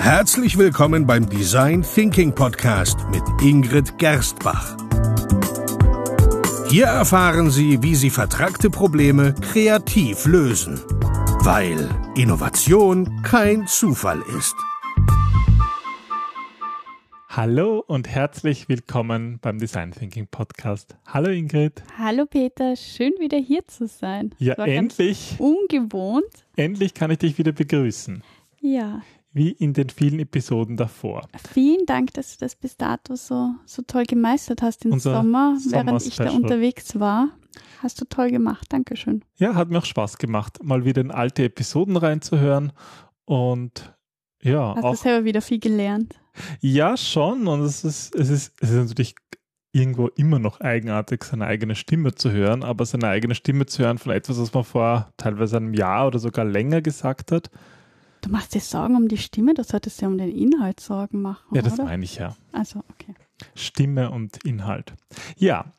Herzlich willkommen beim Design Thinking Podcast mit Ingrid Gerstbach. Hier erfahren Sie, wie Sie vertragte Probleme kreativ lösen, weil Innovation kein Zufall ist. Hallo und herzlich willkommen beim Design Thinking Podcast. Hallo Ingrid. Hallo Peter, schön wieder hier zu sein. Ja, endlich. Ungewohnt. Endlich kann ich dich wieder begrüßen. Ja. Wie in den vielen Episoden davor. Vielen Dank, dass du das bis dato so, so toll gemeistert hast im Sommer, während ich da unterwegs war. Hast du toll gemacht. Dankeschön. Ja, hat mir auch Spaß gemacht, mal wieder in alte Episoden reinzuhören und ja, Hast du auch selber wieder viel gelernt? Ja, schon. Und es ist, es ist, es ist natürlich irgendwo immer noch eigenartig, seine eigene Stimme zu hören, aber seine eigene Stimme zu hören von etwas, was man vor teilweise einem Jahr oder sogar länger gesagt hat. Du machst dir Sorgen um die Stimme, du solltest dir um den Inhalt Sorgen machen, Ja, das oder? meine ich ja. Also, okay. Stimme und Inhalt. Ja,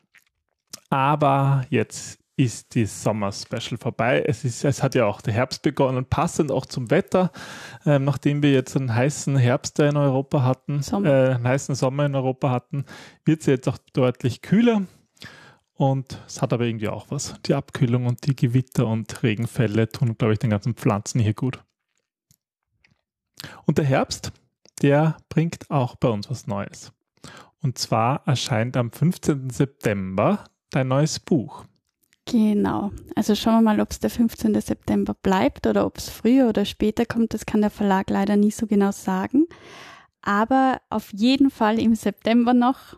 aber jetzt ist die Sommer-Special vorbei. Es, ist, es hat ja auch der Herbst begonnen, passend auch zum Wetter. Ähm, nachdem wir jetzt einen heißen Herbst in Europa hatten, äh, einen heißen Sommer in Europa hatten, wird es jetzt auch deutlich kühler. Und es hat aber irgendwie auch was. Die Abkühlung und die Gewitter und Regenfälle tun, glaube ich, den ganzen Pflanzen hier gut. Und der Herbst, der bringt auch bei uns was Neues. Und zwar erscheint am 15. September dein neues Buch. Genau. Also schauen wir mal, ob es der 15. September bleibt oder ob es früher oder später kommt. Das kann der Verlag leider nie so genau sagen. Aber auf jeden Fall im September noch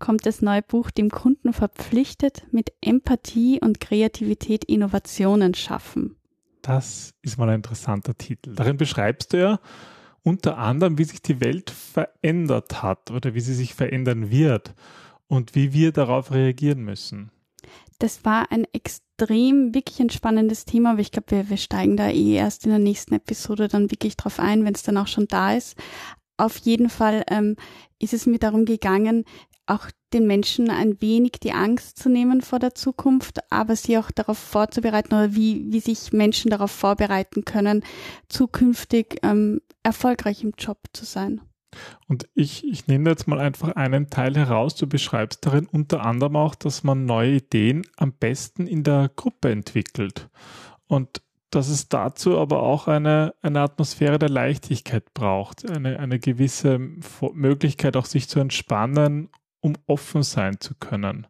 kommt das neue Buch dem Kunden verpflichtet mit Empathie und Kreativität Innovationen schaffen. Das ist mal ein interessanter Titel. Darin beschreibst du ja unter anderem, wie sich die Welt verändert hat oder wie sie sich verändern wird und wie wir darauf reagieren müssen. Das war ein extrem, wirklich ein spannendes Thema, aber ich glaube, wir, wir steigen da eh erst in der nächsten Episode dann wirklich drauf ein, wenn es dann auch schon da ist. Auf jeden Fall ähm, ist es mir darum gegangen, auch den Menschen ein wenig die Angst zu nehmen vor der Zukunft, aber sie auch darauf vorzubereiten oder wie, wie sich Menschen darauf vorbereiten können, zukünftig ähm, erfolgreich im Job zu sein. Und ich, ich nehme jetzt mal einfach einen Teil heraus. Du beschreibst darin unter anderem auch, dass man neue Ideen am besten in der Gruppe entwickelt. Und dass es dazu aber auch eine, eine Atmosphäre der Leichtigkeit braucht, eine, eine gewisse Möglichkeit auch sich zu entspannen, um offen sein zu können.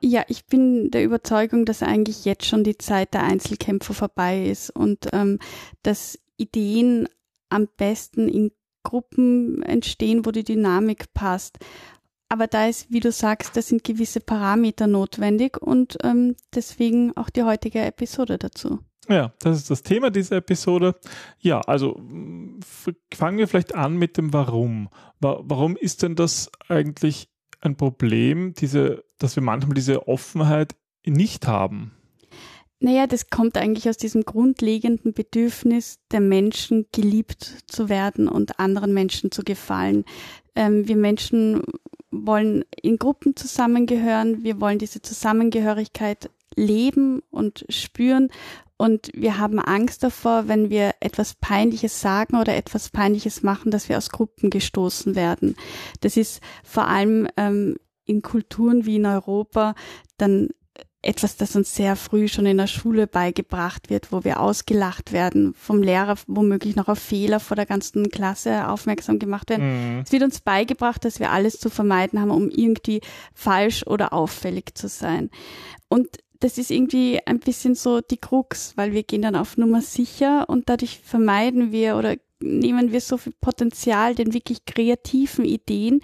Ja, ich bin der Überzeugung, dass eigentlich jetzt schon die Zeit der Einzelkämpfer vorbei ist und ähm, dass Ideen am besten in Gruppen entstehen, wo die Dynamik passt. Aber da ist, wie du sagst, da sind gewisse Parameter notwendig und ähm, deswegen auch die heutige Episode dazu. Ja, das ist das Thema dieser Episode. Ja, also fangen wir vielleicht an mit dem Warum. Wa warum ist denn das eigentlich ein Problem, diese, dass wir manchmal diese Offenheit nicht haben? Naja, das kommt eigentlich aus diesem grundlegenden Bedürfnis der Menschen, geliebt zu werden und anderen Menschen zu gefallen. Ähm, wir Menschen wollen in Gruppen zusammengehören, wir wollen diese Zusammengehörigkeit leben und spüren und wir haben Angst davor, wenn wir etwas Peinliches sagen oder etwas Peinliches machen, dass wir aus Gruppen gestoßen werden. Das ist vor allem ähm, in Kulturen wie in Europa dann etwas, das uns sehr früh schon in der Schule beigebracht wird, wo wir ausgelacht werden, vom Lehrer womöglich noch auf Fehler vor der ganzen Klasse aufmerksam gemacht werden. Mhm. Es wird uns beigebracht, dass wir alles zu vermeiden haben, um irgendwie falsch oder auffällig zu sein. Und das ist irgendwie ein bisschen so die Krux, weil wir gehen dann auf Nummer sicher und dadurch vermeiden wir oder nehmen wir so viel Potenzial den wirklich kreativen Ideen,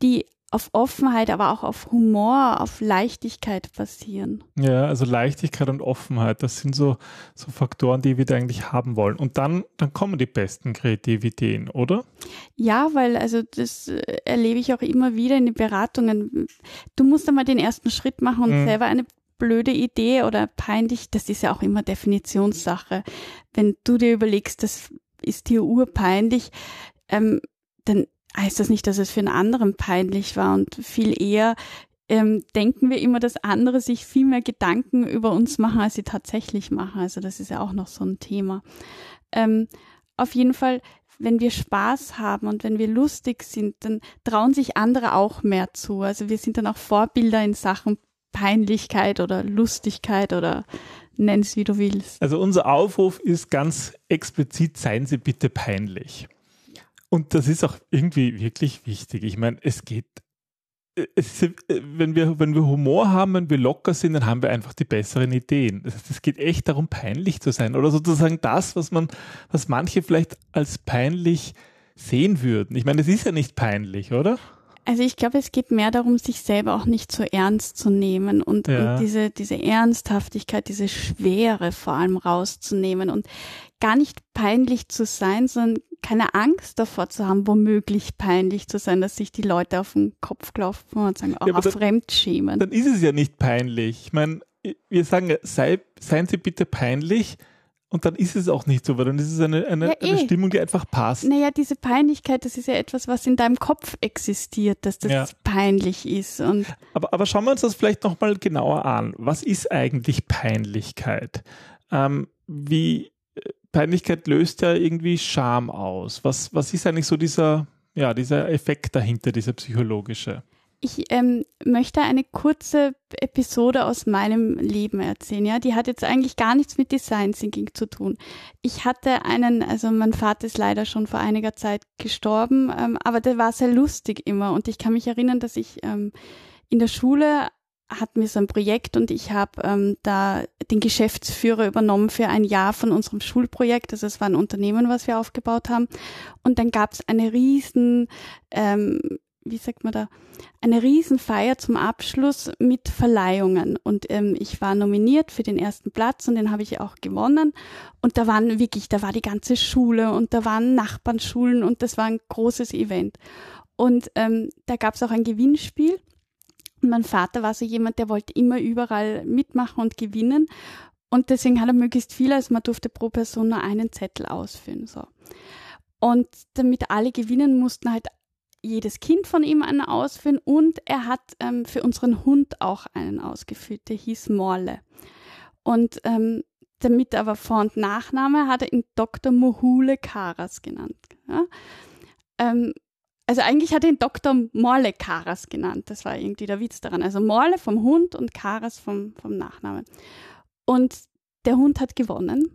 die auf Offenheit, aber auch auf Humor, auf Leichtigkeit basieren. Ja, also Leichtigkeit und Offenheit, das sind so, so Faktoren, die wir da eigentlich haben wollen. Und dann, dann kommen die besten kreativen Ideen, oder? Ja, weil also das äh, erlebe ich auch immer wieder in den Beratungen. Du musst einmal den ersten Schritt machen und Mhm. selber eine blöde Idee oder peinlich, das ist ja auch immer Definitionssache. Wenn du dir überlegst, das ist dir urpeinlich, ähm, dann heißt das nicht, dass es für einen anderen peinlich war und viel eher ähm, denken wir immer, dass andere sich viel mehr Gedanken über uns machen, als sie tatsächlich machen. Also das ist ja auch noch so ein Thema. Ähm, auf jeden Fall wenn wir Spaß haben und wenn wir lustig sind, dann trauen sich andere auch mehr zu. Also wir sind dann auch Vorbilder in Sachen Peinlichkeit oder Lustigkeit oder nenn es wie du willst. Also unser Aufruf ist ganz explizit, seien Sie bitte peinlich. Und das ist auch irgendwie wirklich wichtig. Ich meine, es geht, es, wenn, wir, wenn wir Humor haben, wenn wir locker sind, dann haben wir einfach die besseren Ideen. Es geht echt darum, peinlich zu sein oder sozusagen das, was man, was manche vielleicht als peinlich sehen würden. Ich meine, es ist ja nicht peinlich, oder? Also ich glaube, es geht mehr darum, sich selber auch nicht zu ernst zu nehmen und, ja. und diese, diese Ernsthaftigkeit, diese Schwere vor allem rauszunehmen und gar nicht peinlich zu sein, sondern keine Angst davor zu haben, womöglich peinlich zu sein, dass sich die Leute auf den Kopf klopfen und sagen, auch ja, dann, fremdschämen. Dann ist es ja nicht peinlich. Ich meine, wir sagen, sei, seien Sie bitte peinlich, und dann ist es auch nicht so, weil dann ist es eine, eine, ja, eine eh. Stimmung, die einfach passt. Naja, diese Peinlichkeit, das ist ja etwas, was in deinem Kopf existiert, dass das ja. peinlich ist. Und aber, aber schauen wir uns das vielleicht nochmal genauer an. Was ist eigentlich Peinlichkeit? Ähm, wie äh, Peinlichkeit löst ja irgendwie Scham aus. Was, was ist eigentlich so dieser, ja, dieser Effekt dahinter, dieser psychologische? Ich ähm, möchte eine kurze Episode aus meinem Leben erzählen. Ja, die hat jetzt eigentlich gar nichts mit Design Thinking zu tun. Ich hatte einen, also mein Vater ist leider schon vor einiger Zeit gestorben, ähm, aber der war sehr lustig immer. Und ich kann mich erinnern, dass ich ähm, in der Schule hatten wir so ein Projekt und ich habe ähm, da den Geschäftsführer übernommen für ein Jahr von unserem Schulprojekt. Also es war ein Unternehmen, was wir aufgebaut haben. Und dann gab es eine riesen ähm, wie sagt man da, eine Riesenfeier zum Abschluss mit Verleihungen. Und ähm, ich war nominiert für den ersten Platz und den habe ich auch gewonnen. Und da waren wirklich, da war die ganze Schule und da waren Nachbarnschulen und das war ein großes Event. Und ähm, da gab es auch ein Gewinnspiel. Und mein Vater war so jemand, der wollte immer überall mitmachen und gewinnen. Und deswegen hat er möglichst viel, also man durfte pro Person nur einen Zettel ausfüllen. So. Und damit alle gewinnen, mussten halt jedes Kind von ihm einen ausfüllen und er hat ähm, für unseren Hund auch einen ausgefüllt, der hieß Morle. Und ähm, damit aber Vor- und Nachname hat er ihn Dr. Mohule Karas genannt. Ja? Ähm, also eigentlich hat er ihn Dr. Morle Karas genannt. Das war irgendwie der Witz daran. Also Morle vom Hund und Karas vom, vom Nachnamen. Und der Hund hat gewonnen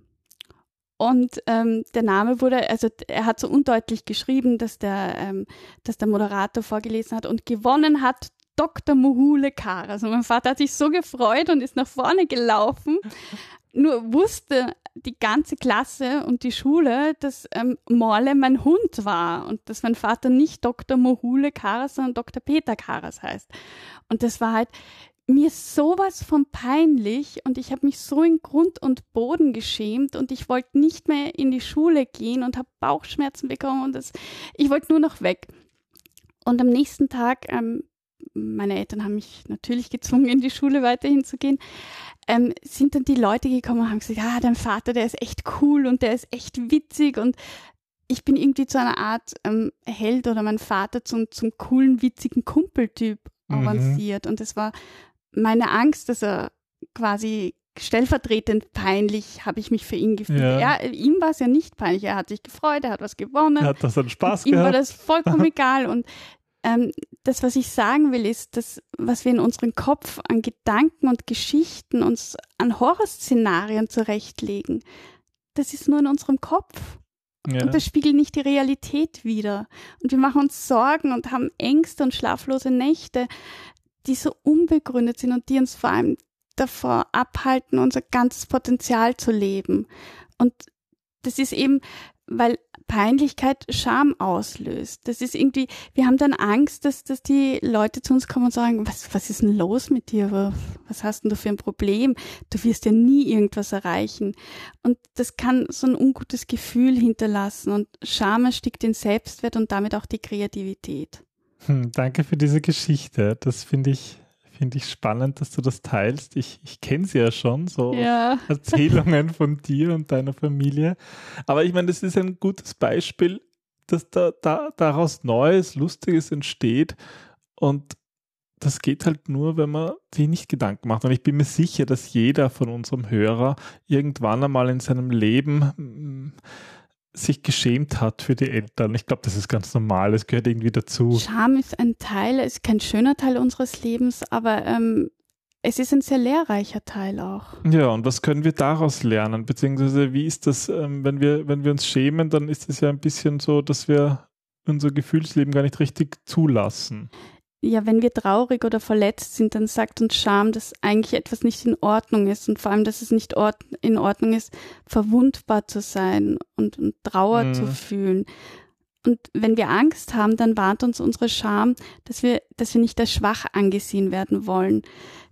und ähm, der Name wurde, also er hat so undeutlich geschrieben, dass der, ähm, dass der Moderator vorgelesen hat und gewonnen hat Dr. Muhule Kar. Also mein Vater hat sich so gefreut und ist nach vorne gelaufen. Nur wusste die ganze Klasse und die Schule, dass ähm, Morle mein Hund war und dass mein Vater nicht Dr. Mohule Karas, sondern Dr. Peter Karas heißt. Und das war halt, mir sowas von peinlich und ich habe mich so in Grund und Boden geschämt und ich wollte nicht mehr in die Schule gehen und habe Bauchschmerzen bekommen und das, ich wollte nur noch weg. Und am nächsten Tag, ähm, meine Eltern haben mich natürlich gezwungen, in die Schule weiterhin zu gehen, ähm, sind dann die Leute gekommen und haben gesagt, ja, dein Vater, der ist echt cool und der ist echt witzig und ich bin irgendwie zu einer Art ähm, Held oder mein Vater zum, zum coolen, witzigen Kumpeltyp mhm. avanciert. Mhm. Und es war meine Angst, dass er quasi stellvertretend peinlich habe ich mich für ihn gefühlt. Ja. Er, ihm war es ja nicht peinlich. Er hat sich gefreut, er hat was gewonnen. Er hat das dann Spaß ihm gehabt. Ihm war das vollkommen egal. Und ähm, das, was ich sagen will, ist, dass was wir in unserem Kopf an Gedanken und Geschichten uns an Horrorszenarien zurechtlegen, das ist nur in unserem Kopf. Ja. Und das spiegelt nicht die Realität wider. Und wir machen uns Sorgen und haben Ängste und schlaflose Nächte die so unbegründet sind und die uns vor allem davor abhalten, unser ganzes Potenzial zu leben. Und das ist eben, weil Peinlichkeit Scham auslöst. Das ist irgendwie, wir haben dann Angst, dass, dass die Leute zu uns kommen und sagen, was, was ist denn los mit dir? Was hast denn du für ein Problem? Du wirst ja nie irgendwas erreichen. Und das kann so ein ungutes Gefühl hinterlassen und Scham erstickt den Selbstwert und damit auch die Kreativität. Hm, danke für diese Geschichte. Das finde ich, finde ich spannend, dass du das teilst. Ich, ich kenne sie ja schon, so ja. Erzählungen von dir und deiner Familie. Aber ich meine, das ist ein gutes Beispiel, dass da, da daraus Neues, Lustiges entsteht. Und das geht halt nur, wenn man sich nicht Gedanken macht. Und ich bin mir sicher, dass jeder von unserem Hörer irgendwann einmal in seinem Leben sich geschämt hat für die Eltern. Ich glaube, das ist ganz normal, es gehört irgendwie dazu. Scham ist ein Teil, ist kein schöner Teil unseres Lebens, aber ähm, es ist ein sehr lehrreicher Teil auch. Ja, und was können wir daraus lernen? Beziehungsweise wie ist das, ähm, wenn wir, wenn wir uns schämen, dann ist es ja ein bisschen so, dass wir unser Gefühlsleben gar nicht richtig zulassen ja, wenn wir traurig oder verletzt sind, dann sagt uns Scham, dass eigentlich etwas nicht in Ordnung ist und vor allem, dass es nicht in Ordnung ist, verwundbar zu sein und, und Trauer mhm. zu fühlen. Und wenn wir Angst haben, dann warnt uns unsere Scham, dass wir, dass wir nicht als schwach angesehen werden wollen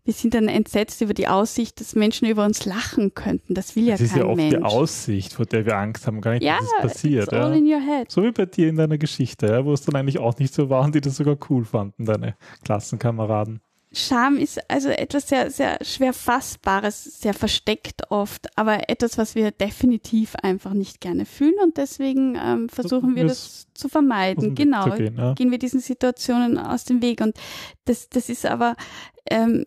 wir sind dann entsetzt über die Aussicht, dass Menschen über uns lachen könnten. Das will ja das kein Mensch. Das ist ja oft die Aussicht, vor der wir Angst haben, gar nicht, ja, dass es passiert. Ja, all in your head. So wie bei dir in deiner Geschichte, ja, wo es dann eigentlich auch nicht so war und die das sogar cool fanden, deine Klassenkameraden. Scham ist also etwas sehr, sehr schwer fassbares, sehr versteckt oft, aber etwas, was wir definitiv einfach nicht gerne fühlen und deswegen ähm, versuchen wir das zu vermeiden. Genau, zu gehen, ja. gehen wir diesen Situationen aus dem Weg und das, das ist aber ähm,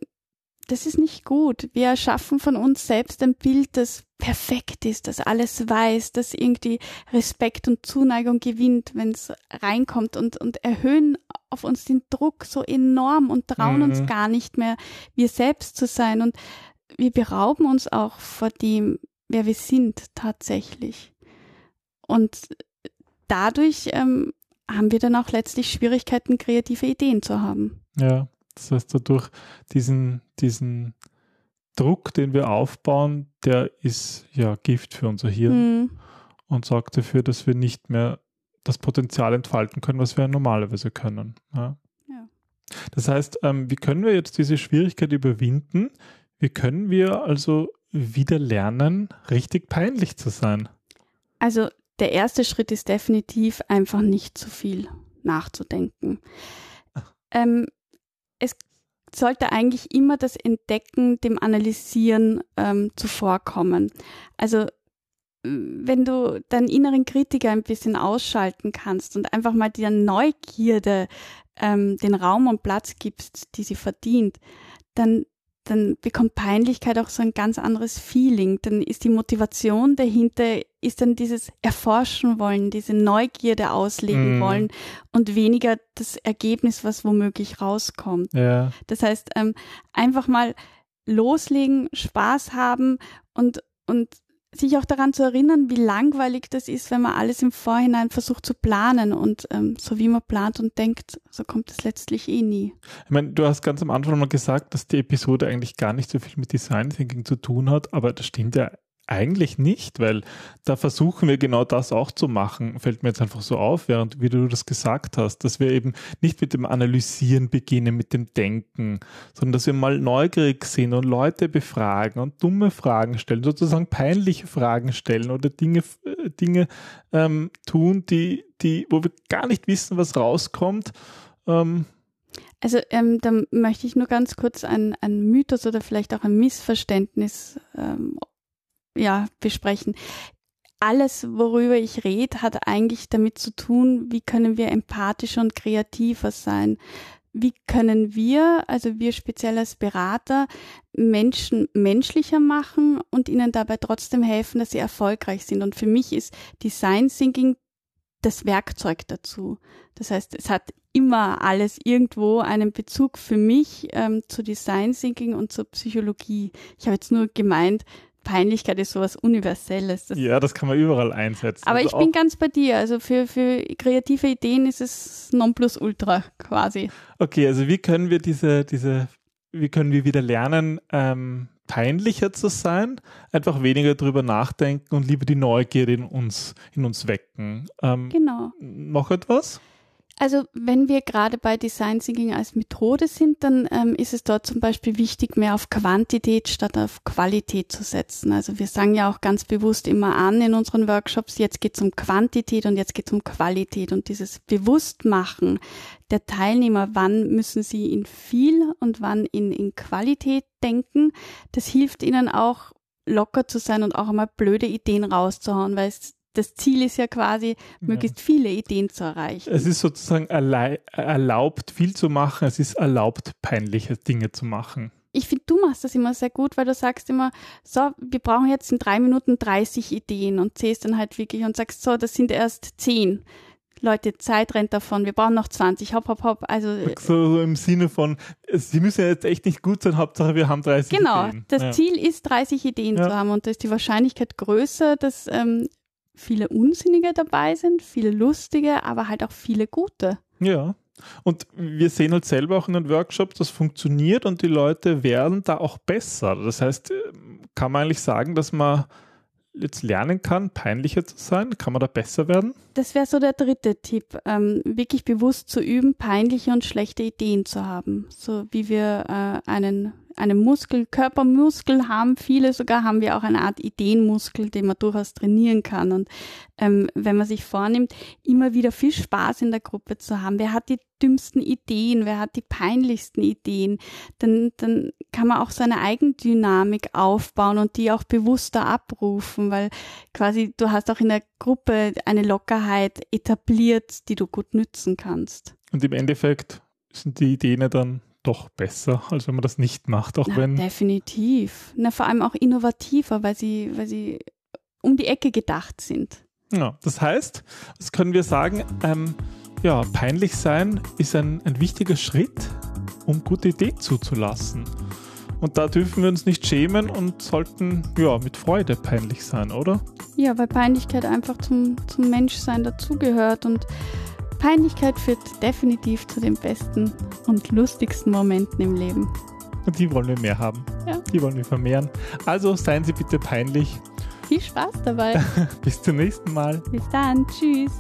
das ist nicht gut. Wir erschaffen von uns selbst ein Bild, das perfekt ist, das alles weiß, das irgendwie Respekt und Zuneigung gewinnt, wenn es reinkommt und, und erhöhen auf uns den Druck so enorm und trauen mhm. uns gar nicht mehr, wir selbst zu sein. Und wir berauben uns auch vor dem, wer wir sind tatsächlich. Und dadurch ähm, haben wir dann auch letztlich Schwierigkeiten, kreative Ideen zu haben. Ja. Das heißt, dadurch diesen, diesen Druck, den wir aufbauen, der ist ja Gift für unser Hirn mhm. und sorgt dafür, dass wir nicht mehr das Potenzial entfalten können, was wir normalerweise können. Ja. ja. Das heißt, ähm, wie können wir jetzt diese Schwierigkeit überwinden? Wie können wir also wieder lernen, richtig peinlich zu sein? Also der erste Schritt ist definitiv einfach nicht zu viel nachzudenken. Ähm, es sollte eigentlich immer das Entdecken dem Analysieren ähm, zuvorkommen. Also wenn du deinen inneren Kritiker ein bisschen ausschalten kannst und einfach mal der Neugierde ähm, den Raum und Platz gibst, die sie verdient, dann dann bekommt Peinlichkeit auch so ein ganz anderes Feeling. Dann ist die Motivation dahinter, ist dann dieses Erforschen wollen, diese Neugierde auslegen mm. wollen und weniger das Ergebnis, was womöglich rauskommt. Ja. Das heißt, ähm, einfach mal loslegen, Spaß haben und, und sich auch daran zu erinnern, wie langweilig das ist, wenn man alles im Vorhinein versucht zu planen und ähm, so wie man plant und denkt, so kommt es letztlich eh nie. Ich meine, du hast ganz am Anfang mal gesagt, dass die Episode eigentlich gar nicht so viel mit Design Thinking zu tun hat, aber das stimmt ja eigentlich nicht, weil da versuchen wir genau das auch zu machen, fällt mir jetzt einfach so auf, während wie du das gesagt hast, dass wir eben nicht mit dem Analysieren beginnen, mit dem Denken, sondern dass wir mal neugierig sind und Leute befragen und dumme Fragen stellen, sozusagen peinliche Fragen stellen oder Dinge, äh, Dinge ähm, tun, die, die, wo wir gar nicht wissen, was rauskommt. Ähm, also ähm, da möchte ich nur ganz kurz ein, Mythos oder vielleicht auch ein Missverständnis ähm, ja, besprechen. Alles, worüber ich rede, hat eigentlich damit zu tun, wie können wir empathischer und kreativer sein. Wie können wir, also wir speziell als Berater, Menschen menschlicher machen und ihnen dabei trotzdem helfen, dass sie erfolgreich sind. Und für mich ist Design Thinking das Werkzeug dazu. Das heißt, es hat immer alles irgendwo einen Bezug für mich ähm, zu Design Thinking und zur Psychologie. Ich habe jetzt nur gemeint, Peinlichkeit ist sowas Universelles. Das ja, das kann man überall einsetzen. Aber also ich bin ganz bei dir. Also für, für kreative Ideen ist es Nonplusultra quasi. Okay, also wie können wir diese, diese, wie können wir wieder lernen, ähm, peinlicher zu sein, einfach weniger drüber nachdenken und lieber die Neugierde in uns, in uns wecken. Ähm, genau. Noch etwas? Also wenn wir gerade bei Design Thinking als Methode sind, dann ähm, ist es dort zum Beispiel wichtig, mehr auf Quantität statt auf Qualität zu setzen. Also wir sagen ja auch ganz bewusst immer an in unseren Workshops, jetzt geht es um Quantität und jetzt geht es um Qualität. Und dieses Bewusstmachen der Teilnehmer, wann müssen sie in viel und wann in, in Qualität denken, das hilft ihnen auch locker zu sein und auch einmal blöde Ideen rauszuhauen, weil es das Ziel ist ja quasi, möglichst ja. viele Ideen zu erreichen. Es ist sozusagen erlaubt, viel zu machen. Es ist erlaubt, peinliche Dinge zu machen. ich finde, du machst das immer sehr gut, weil du sagst immer, so, wir brauchen jetzt in drei Minuten 30 Ideen und zählst dann halt wirklich und sagst, so, das sind erst zehn. Leute, Zeit rennt davon, wir brauchen noch 20, hopp, hopp, hopp. Also, so, so im Sinne von, sie müssen ja jetzt echt nicht gut sein, Hauptsache wir haben 30 genau, Ideen. das ja. Ziel ist, 30 Ideen Ja. zu haben und da ist die Wahrscheinlichkeit größer, dass ähm, viele unsinnige dabei sind, viele lustige, aber halt auch viele gute. Ja. Und wir sehen halt selber auch in den Workshops, das funktioniert und die Leute werden da auch besser. Das heißt, kann man eigentlich sagen, dass man jetzt lernen kann, peinlicher zu sein? Kann man da besser werden? Das wäre so der dritte Tipp, ähm, wirklich bewusst zu üben, peinliche und schlechte Ideen zu haben. So wie wir äh, einen, einen Muskel, Körpermuskel haben, viele sogar haben wir auch eine Art Ideenmuskel, den man durchaus trainieren kann. Und ähm, wenn man sich vornimmt, immer wieder viel Spaß in der Gruppe zu haben, wer hat die dümmsten Ideen, wer hat die peinlichsten Ideen, dann, dann kann man auch so eine Eigendynamik aufbauen und die auch bewusster abrufen, weil quasi du hast auch in der Gruppe eine Lockerheit etabliert, die du gut nützen kannst. Und im Endeffekt sind die Ideen dann doch besser, als wenn man das nicht macht, auch Na, wenn definitiv. Na, vor allem auch innovativer, weil sie, weil sie um die Ecke gedacht sind. Ja, das heißt, was können wir sagen? Ähm, ja, peinlich sein ist ein, ein wichtiger Schritt, um gute Ideen zuzulassen. Und da dürfen wir uns nicht schämen und sollten ja mit Freude peinlich sein, oder? Ja, weil Peinlichkeit einfach zum, zum Menschsein dazugehört und Peinlichkeit führt definitiv zu den besten und lustigsten Momenten im Leben. Und die wollen wir mehr haben. Ja. Die wollen wir vermehren. Also seien Sie bitte peinlich. Viel Spaß dabei. Bis zum nächsten Mal. Bis dann. Tschüss.